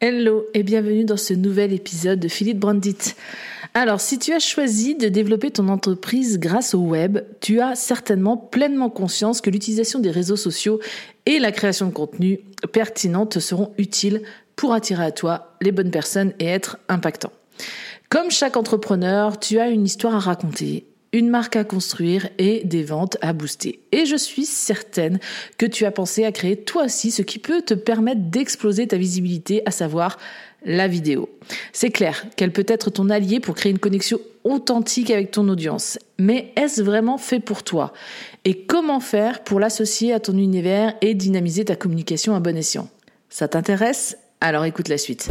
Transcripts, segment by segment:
Hello et bienvenue dans ce nouvel épisode de Philippe Brandit. Alors, si tu as choisi de développer ton entreprise grâce au web, tu as certainement pleinement conscience que l'utilisation des réseaux sociaux et la création de contenu pertinents te seront utiles pour attirer à toi les bonnes personnes et être impactant. Comme chaque entrepreneur, tu as une histoire à raconter une marque à construire et des ventes à booster. Et je suis certaine que tu as pensé à créer toi aussi ce qui peut te permettre d'exploser ta visibilité, à savoir la vidéo. C'est clair qu'elle peut être ton allié pour créer une connexion authentique avec ton audience. Mais est-ce vraiment fait pour toi? Et comment faire pour l'associer à ton univers et dynamiser ta communication à bon escient? Ça t'intéresse? Alors écoute la suite.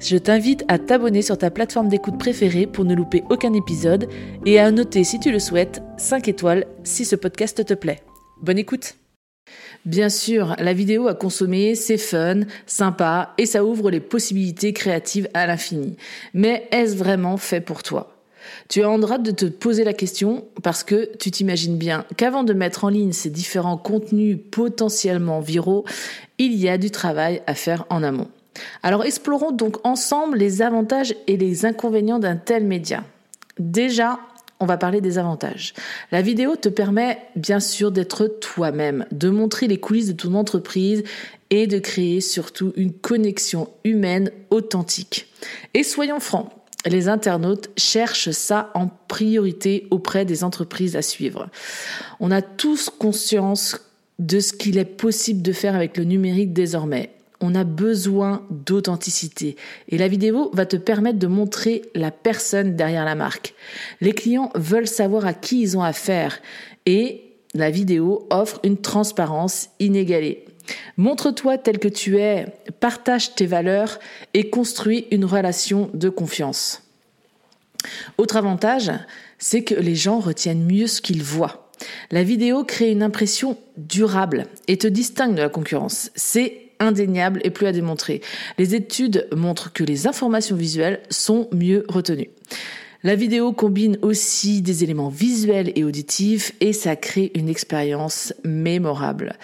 je t'invite à t'abonner sur ta plateforme d'écoute préférée pour ne louper aucun épisode et à noter si tu le souhaites 5 étoiles si ce podcast te plaît. Bonne écoute Bien sûr, la vidéo à consommer, c'est fun, sympa et ça ouvre les possibilités créatives à l'infini. Mais est-ce vraiment fait pour toi? Tu as en droit de te poser la question parce que tu t'imagines bien qu'avant de mettre en ligne ces différents contenus potentiellement viraux, il y a du travail à faire en amont. Alors explorons donc ensemble les avantages et les inconvénients d'un tel média. Déjà, on va parler des avantages. La vidéo te permet bien sûr d'être toi-même, de montrer les coulisses de ton entreprise et de créer surtout une connexion humaine authentique. Et soyons francs, les internautes cherchent ça en priorité auprès des entreprises à suivre. On a tous conscience de ce qu'il est possible de faire avec le numérique désormais on a besoin d'authenticité. Et la vidéo va te permettre de montrer la personne derrière la marque. Les clients veulent savoir à qui ils ont affaire et la vidéo offre une transparence inégalée. Montre-toi tel que tu es, partage tes valeurs et construis une relation de confiance. Autre avantage, c'est que les gens retiennent mieux ce qu'ils voient. La vidéo crée une impression durable et te distingue de la concurrence. C'est indéniable et plus à démontrer. Les études montrent que les informations visuelles sont mieux retenues. La vidéo combine aussi des éléments visuels et auditifs et ça crée une expérience mémorable.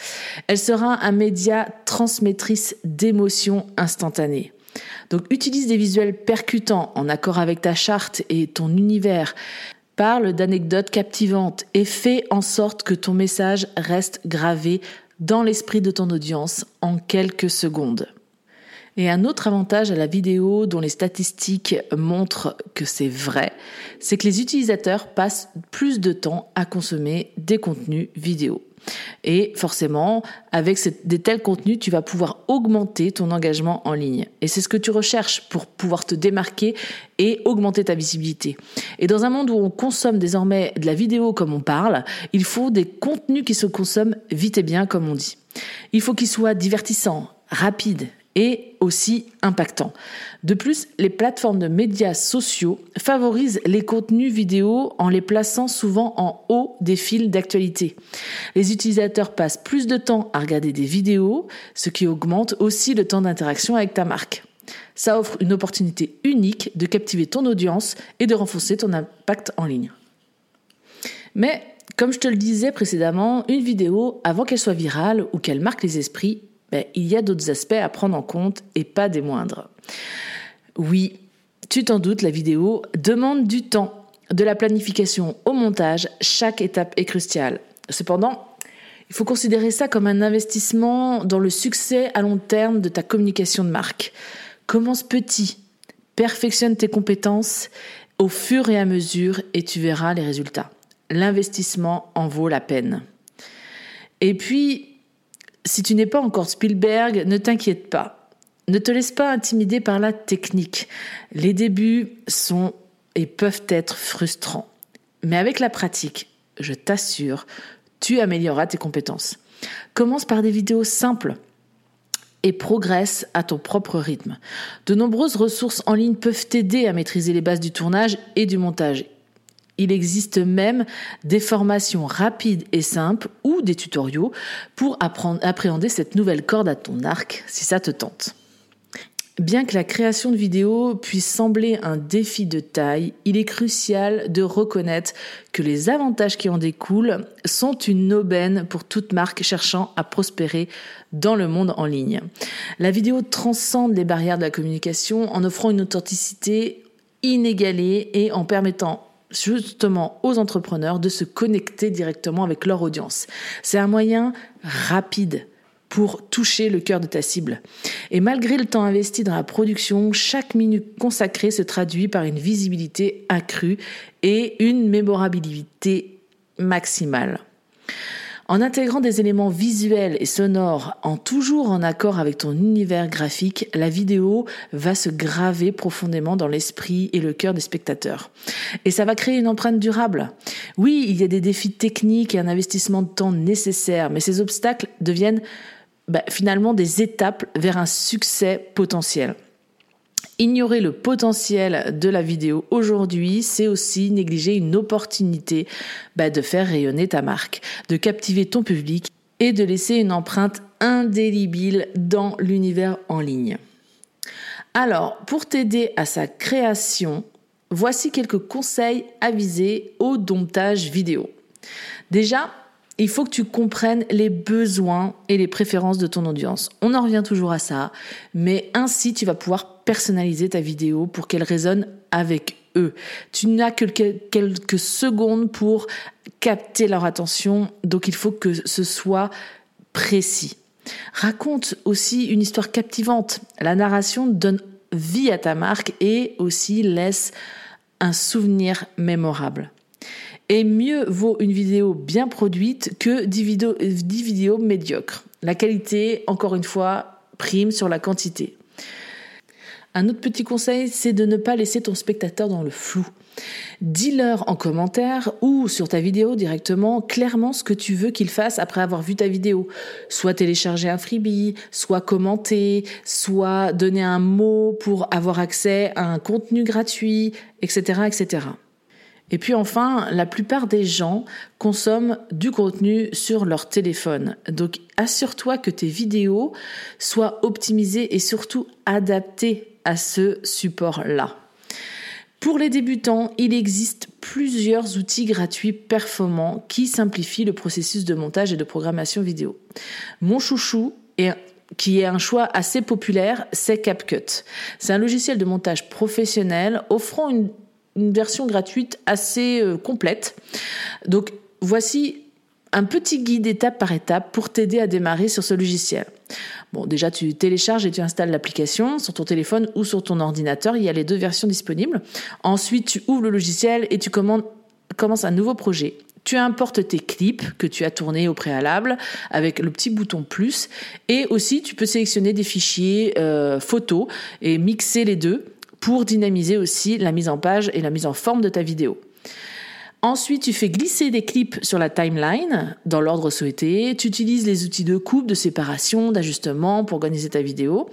Elle sera un média transmettrice d'émotions instantanées. Donc utilise des visuels percutants en accord avec ta charte et ton univers. Parle d'anecdotes captivantes et fais en sorte que ton message reste gravé dans l'esprit de ton audience en quelques secondes. Et un autre avantage à la vidéo dont les statistiques montrent que c'est vrai, c'est que les utilisateurs passent plus de temps à consommer des contenus vidéo. Et forcément, avec des tels contenus, tu vas pouvoir augmenter ton engagement en ligne. Et c'est ce que tu recherches pour pouvoir te démarquer et augmenter ta visibilité. Et dans un monde où on consomme désormais de la vidéo comme on parle, il faut des contenus qui se consomment vite et bien comme on dit. Il faut qu'ils soient divertissants, rapides et aussi impactant. De plus, les plateformes de médias sociaux favorisent les contenus vidéo en les plaçant souvent en haut des fils d'actualité. Les utilisateurs passent plus de temps à regarder des vidéos, ce qui augmente aussi le temps d'interaction avec ta marque. Ça offre une opportunité unique de captiver ton audience et de renforcer ton impact en ligne. Mais, comme je te le disais précédemment, une vidéo, avant qu'elle soit virale ou qu'elle marque les esprits, ben, il y a d'autres aspects à prendre en compte et pas des moindres. Oui, tu t'en doutes, la vidéo demande du temps, de la planification au montage, chaque étape est cruciale. Cependant, il faut considérer ça comme un investissement dans le succès à long terme de ta communication de marque. Commence petit, perfectionne tes compétences au fur et à mesure et tu verras les résultats. L'investissement en vaut la peine. Et puis, si tu n'es pas encore Spielberg, ne t'inquiète pas. Ne te laisse pas intimider par la technique. Les débuts sont et peuvent être frustrants. Mais avec la pratique, je t'assure, tu amélioreras tes compétences. Commence par des vidéos simples et progresse à ton propre rythme. De nombreuses ressources en ligne peuvent t'aider à maîtriser les bases du tournage et du montage. Il existe même des formations rapides et simples ou des tutoriaux pour apprendre, appréhender cette nouvelle corde à ton arc si ça te tente. Bien que la création de vidéos puisse sembler un défi de taille, il est crucial de reconnaître que les avantages qui en découlent sont une aubaine pour toute marque cherchant à prospérer dans le monde en ligne. La vidéo transcende les barrières de la communication en offrant une authenticité inégalée et en permettant justement aux entrepreneurs de se connecter directement avec leur audience. C'est un moyen rapide pour toucher le cœur de ta cible. Et malgré le temps investi dans la production, chaque minute consacrée se traduit par une visibilité accrue et une mémorabilité maximale. En intégrant des éléments visuels et sonores en toujours en accord avec ton univers graphique, la vidéo va se graver profondément dans l'esprit et le cœur des spectateurs. Et ça va créer une empreinte durable. Oui, il y a des défis techniques et un investissement de temps nécessaire, mais ces obstacles deviennent bah, finalement des étapes vers un succès potentiel. Ignorer le potentiel de la vidéo aujourd'hui, c'est aussi négliger une opportunité bah, de faire rayonner ta marque, de captiver ton public et de laisser une empreinte indélébile dans l'univers en ligne. Alors, pour t'aider à sa création, voici quelques conseils avisés au domptage vidéo. Déjà, il faut que tu comprennes les besoins et les préférences de ton audience. On en revient toujours à ça, mais ainsi tu vas pouvoir personnaliser ta vidéo pour qu'elle résonne avec eux. Tu n'as que quelques secondes pour capter leur attention, donc il faut que ce soit précis. Raconte aussi une histoire captivante. La narration donne vie à ta marque et aussi laisse un souvenir mémorable. Et mieux vaut une vidéo bien produite que 10 vidéos, vidéos médiocres. La qualité, encore une fois, prime sur la quantité. Un autre petit conseil, c'est de ne pas laisser ton spectateur dans le flou. Dis-leur en commentaire ou sur ta vidéo directement clairement ce que tu veux qu'il fasse après avoir vu ta vidéo. Soit télécharger un freebie, soit commenter, soit donner un mot pour avoir accès à un contenu gratuit, etc., etc. Et puis enfin, la plupart des gens consomment du contenu sur leur téléphone. Donc assure-toi que tes vidéos soient optimisées et surtout adaptées à ce support-là. Pour les débutants, il existe plusieurs outils gratuits performants qui simplifient le processus de montage et de programmation vidéo. Mon chouchou qui est un choix assez populaire, c'est CapCut. C'est un logiciel de montage professionnel offrant une une version gratuite assez euh, complète. Donc voici un petit guide étape par étape pour t'aider à démarrer sur ce logiciel. Bon, déjà, tu télécharges et tu installes l'application sur ton téléphone ou sur ton ordinateur. Il y a les deux versions disponibles. Ensuite, tu ouvres le logiciel et tu commences un nouveau projet. Tu importes tes clips que tu as tournés au préalable avec le petit bouton plus. Et aussi, tu peux sélectionner des fichiers euh, photos et mixer les deux pour dynamiser aussi la mise en page et la mise en forme de ta vidéo. Ensuite, tu fais glisser des clips sur la timeline dans l'ordre souhaité. Tu utilises les outils de coupe, de séparation, d'ajustement pour organiser ta vidéo.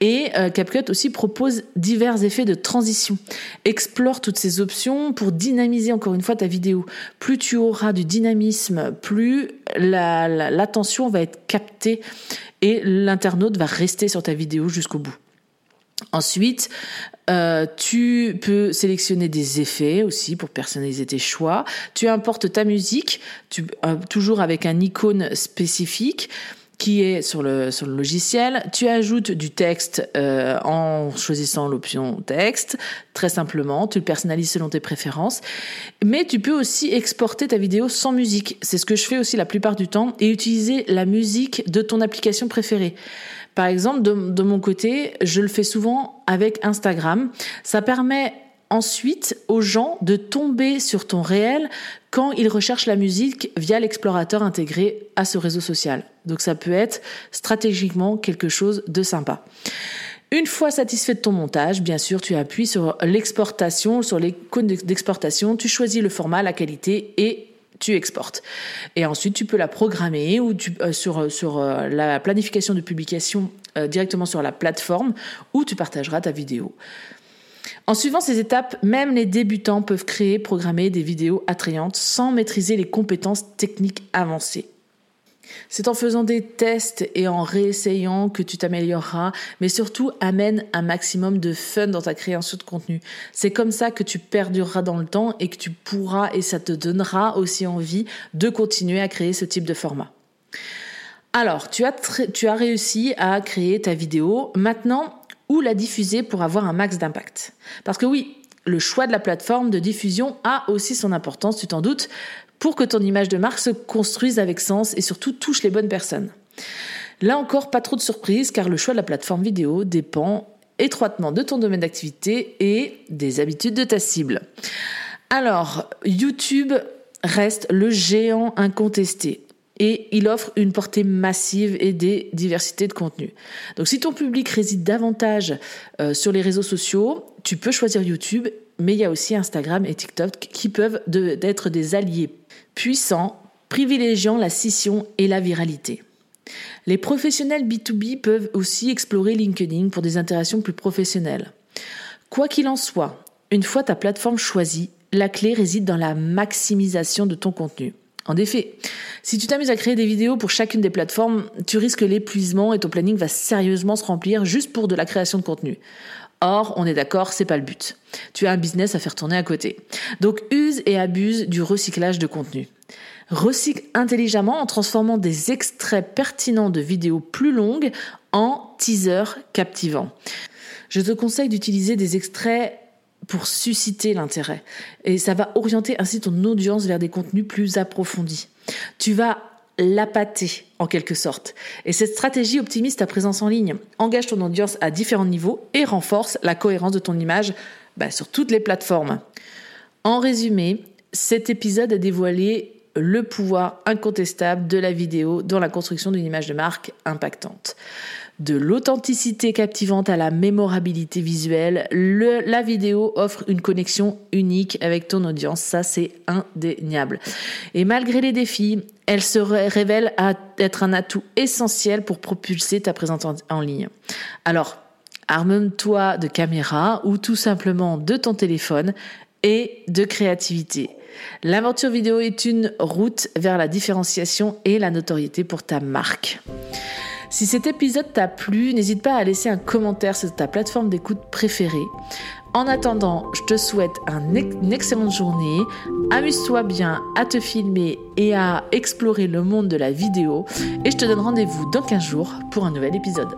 Et euh, CapCut aussi propose divers effets de transition. Explore toutes ces options pour dynamiser encore une fois ta vidéo. Plus tu auras du dynamisme, plus l'attention va être captée et l'internaute va rester sur ta vidéo jusqu'au bout. Ensuite, euh, tu peux sélectionner des effets aussi pour personnaliser tes choix. Tu importes ta musique, tu, euh, toujours avec un icône spécifique qui est sur le, sur le logiciel. Tu ajoutes du texte euh, en choisissant l'option texte, très simplement. Tu le personnalises selon tes préférences. Mais tu peux aussi exporter ta vidéo sans musique. C'est ce que je fais aussi la plupart du temps et utiliser la musique de ton application préférée. Par exemple, de, mon côté, je le fais souvent avec Instagram. Ça permet ensuite aux gens de tomber sur ton réel quand ils recherchent la musique via l'explorateur intégré à ce réseau social. Donc ça peut être stratégiquement quelque chose de sympa. Une fois satisfait de ton montage, bien sûr, tu appuies sur l'exportation, sur les cônes d'exportation, tu choisis le format, la qualité et tu exportes. Et ensuite, tu peux la programmer ou euh, sur, sur euh, la planification de publication euh, directement sur la plateforme où tu partageras ta vidéo. En suivant ces étapes, même les débutants peuvent créer, programmer des vidéos attrayantes sans maîtriser les compétences techniques avancées. C'est en faisant des tests et en réessayant que tu t'amélioreras, mais surtout amène un maximum de fun dans ta création de contenu. C'est comme ça que tu perdureras dans le temps et que tu pourras et ça te donnera aussi envie de continuer à créer ce type de format. Alors, tu as, tu as réussi à créer ta vidéo. Maintenant, où la diffuser pour avoir un max d'impact? Parce que oui, le choix de la plateforme de diffusion a aussi son importance, tu t'en doutes, pour que ton image de marque se construise avec sens et surtout touche les bonnes personnes. Là encore, pas trop de surprises car le choix de la plateforme vidéo dépend étroitement de ton domaine d'activité et des habitudes de ta cible. Alors, YouTube reste le géant incontesté et il offre une portée massive et des diversités de contenus. Donc si ton public réside davantage euh, sur les réseaux sociaux, tu peux choisir YouTube, mais il y a aussi Instagram et TikTok qui peuvent être des alliés puissants, privilégiant la scission et la viralité. Les professionnels B2B peuvent aussi explorer LinkedIn pour des interactions plus professionnelles. Quoi qu'il en soit, une fois ta plateforme choisie, la clé réside dans la maximisation de ton contenu. En effet, si tu t'amuses à créer des vidéos pour chacune des plateformes, tu risques l'épuisement et ton planning va sérieusement se remplir juste pour de la création de contenu. Or, on est d'accord, c'est pas le but. Tu as un business à faire tourner à côté. Donc, use et abuse du recyclage de contenu. Recycle intelligemment en transformant des extraits pertinents de vidéos plus longues en teasers captivants. Je te conseille d'utiliser des extraits pour susciter l'intérêt. Et ça va orienter ainsi ton audience vers des contenus plus approfondis. Tu vas l'appâter en quelque sorte. Et cette stratégie optimise ta présence en ligne, engage ton audience à différents niveaux et renforce la cohérence de ton image bah, sur toutes les plateformes. En résumé, cet épisode a dévoilé le pouvoir incontestable de la vidéo dans la construction d'une image de marque impactante de l'authenticité captivante à la mémorabilité visuelle, la vidéo offre une connexion unique avec ton audience. Ça, c'est indéniable. Et malgré les défis, elle se révèle être un atout essentiel pour propulser ta présence en, ligne. Alors, arme-toi de caméra ou tout simplement de ton téléphone et de créativité. L'aventure vidéo est une route vers la différenciation et la notoriété pour ta marque. Si cet épisode t'a plu, n'hésite pas à laisser un commentaire sur ta plateforme d'écoute préférée. En attendant, je te souhaite une excellente journée. Amuse-toi bien à te filmer et à explorer le monde de la vidéo. Et je te donne rendez-vous dans 15 jours pour un nouvel épisode.